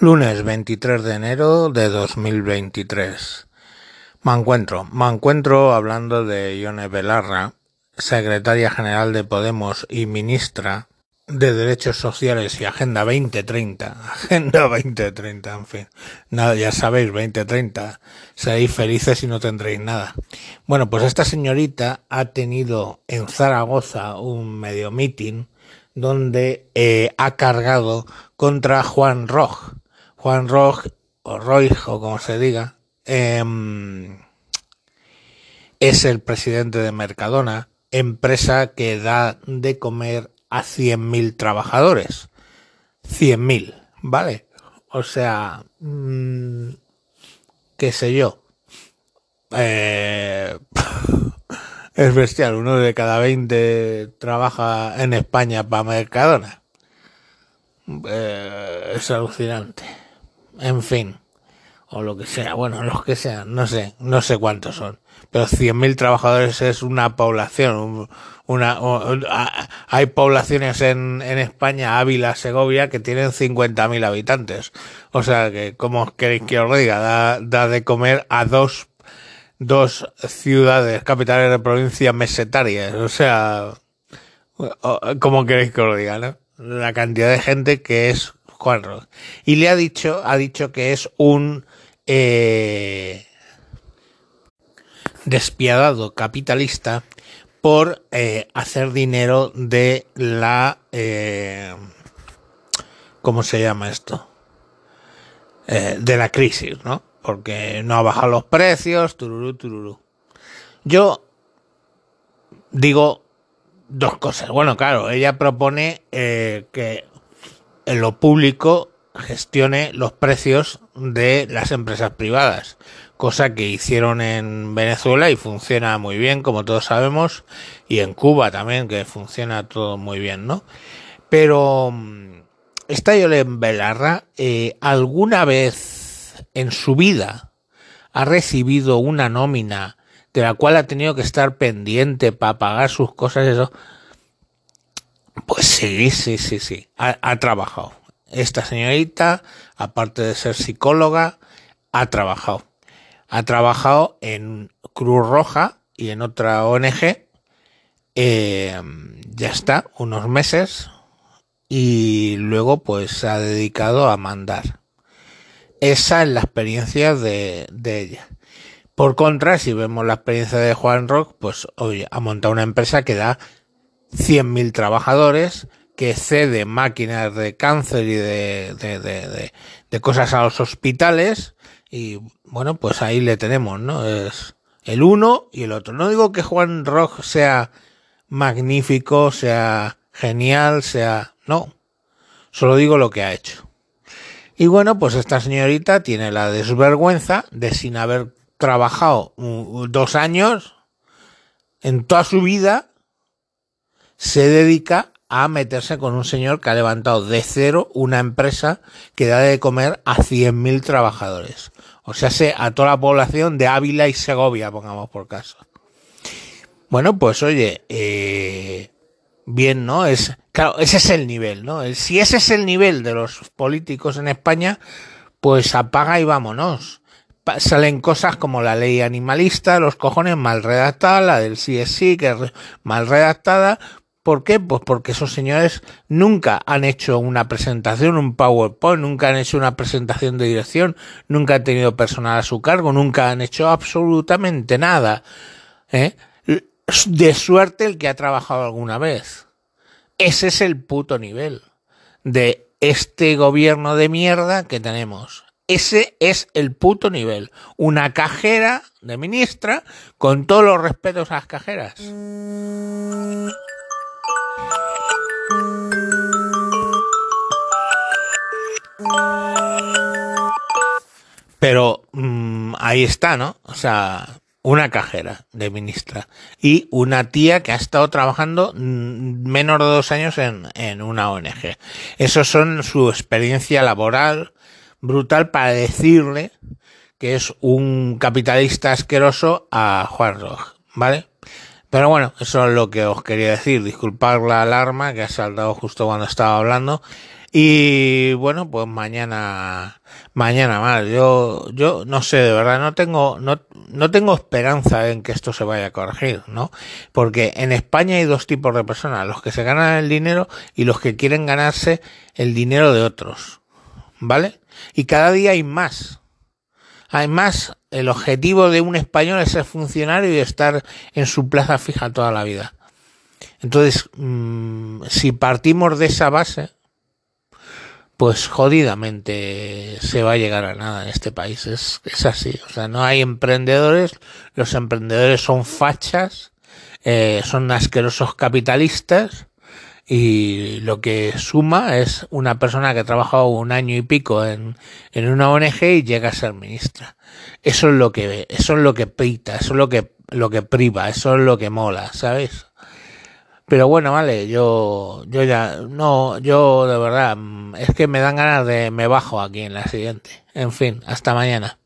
Lunes 23 de enero de 2023. Me encuentro, me encuentro hablando de Ione Belarra, secretaria general de Podemos y ministra de Derechos Sociales y Agenda 2030. Agenda 2030, en fin. Nada, ya sabéis, 2030. Seréis felices y no tendréis nada. Bueno, pues esta señorita ha tenido en Zaragoza un medio meeting donde eh, ha cargado contra Juan Roj. Juan Roj, o Roy, o como se diga, eh, es el presidente de Mercadona, empresa que da de comer a 100.000 trabajadores. 100.000, ¿vale? O sea, mmm, qué sé yo. Eh, es bestial, uno de cada 20 trabaja en España para Mercadona. Eh, es alucinante. En fin, o lo que sea, bueno, los que sean, no sé, no sé cuántos son, pero 100.000 trabajadores es una población, una, hay poblaciones en, en España, Ávila, Segovia, que tienen 50.000 habitantes. O sea que, como queréis que os diga? Da, da de comer a dos, dos ciudades, capitales de provincia mesetarias. O sea, como queréis que os diga, no? La cantidad de gente que es Juan. Y le ha dicho, ha dicho que es un eh, despiadado capitalista por eh, hacer dinero de la eh, ¿cómo se llama esto? De la crisis, ¿no? Porque no ha bajado los precios, tururú, tururú. Yo digo dos cosas. Bueno, claro, ella propone que en lo público gestione los precios de las empresas privadas, cosa que hicieron en Venezuela y funciona muy bien, como todos sabemos, y en Cuba también, que funciona todo muy bien, ¿no? Pero esta Yolen Belarra, eh, ¿alguna vez en su vida ha recibido una nómina de la cual ha tenido que estar pendiente para pagar sus cosas, eso? Pues sí, sí, sí, sí, ha, trabajado esta señorita, aparte de ser psicóloga, ha trabajado. Ha trabajado en Cruz Roja y en otra ONG. Eh, ya está, unos meses. Y luego pues se ha dedicado a mandar. Esa es la experiencia de, de ella. Por contra, si vemos la experiencia de Juan Rock, pues oye, ha montado una empresa que da 100.000 trabajadores, que cede máquinas de cáncer y de, de, de, cosas a los hospitales y bueno, pues ahí le tenemos, ¿no? Es el uno y el otro. No digo que Juan Rock sea magnífico, sea genial, sea... No, solo digo lo que ha hecho. Y bueno, pues esta señorita tiene la desvergüenza de sin haber trabajado dos años en toda su vida, se dedica a meterse con un señor que ha levantado de cero una empresa que da de comer a 100.000 trabajadores. O sea, a toda la población de Ávila y Segovia, pongamos por caso. Bueno, pues oye, eh, bien, ¿no? Es, claro, ese es el nivel, ¿no? Si ese es el nivel de los políticos en España, pues apaga y vámonos. Salen cosas como la ley animalista, los cojones mal redactada, la del CSI, que es mal redactada, ¿Por qué? Pues porque esos señores nunca han hecho una presentación, un PowerPoint, nunca han hecho una presentación de dirección, nunca han tenido personal a su cargo, nunca han hecho absolutamente nada. ¿eh? De suerte el que ha trabajado alguna vez. Ese es el puto nivel de este gobierno de mierda que tenemos. Ese es el puto nivel. Una cajera de ministra con todos los respetos a las cajeras. Pero mmm, ahí está, ¿no? O sea, una cajera de ministra y una tía que ha estado trabajando menos de dos años en, en una ONG. Esos son su experiencia laboral brutal para decirle que es un capitalista asqueroso a Juan Roj, ¿vale? Pero bueno, eso es lo que os quería decir. Disculpar la alarma que ha saltado justo cuando estaba hablando. Y bueno, pues mañana, mañana más. Yo, yo no sé, de verdad, no tengo, no, no tengo esperanza en que esto se vaya a corregir, ¿no? Porque en España hay dos tipos de personas, los que se ganan el dinero y los que quieren ganarse el dinero de otros, ¿vale? Y cada día hay más. Hay más, el objetivo de un español es ser funcionario y estar en su plaza fija toda la vida. Entonces, mmm, si partimos de esa base, pues jodidamente se va a llegar a nada en este país. Es, es así. O sea, no hay emprendedores. Los emprendedores son fachas, eh, son asquerosos capitalistas y lo que suma es una persona que ha trabajado un año y pico en, en una ONG y llega a ser ministra. Eso es lo que eso es lo que pita, eso es lo que lo que priva, eso es lo que mola, ¿sabes? Pero bueno, vale, yo, yo ya, no, yo de verdad, es que me dan ganas de, me bajo aquí en la siguiente. En fin, hasta mañana.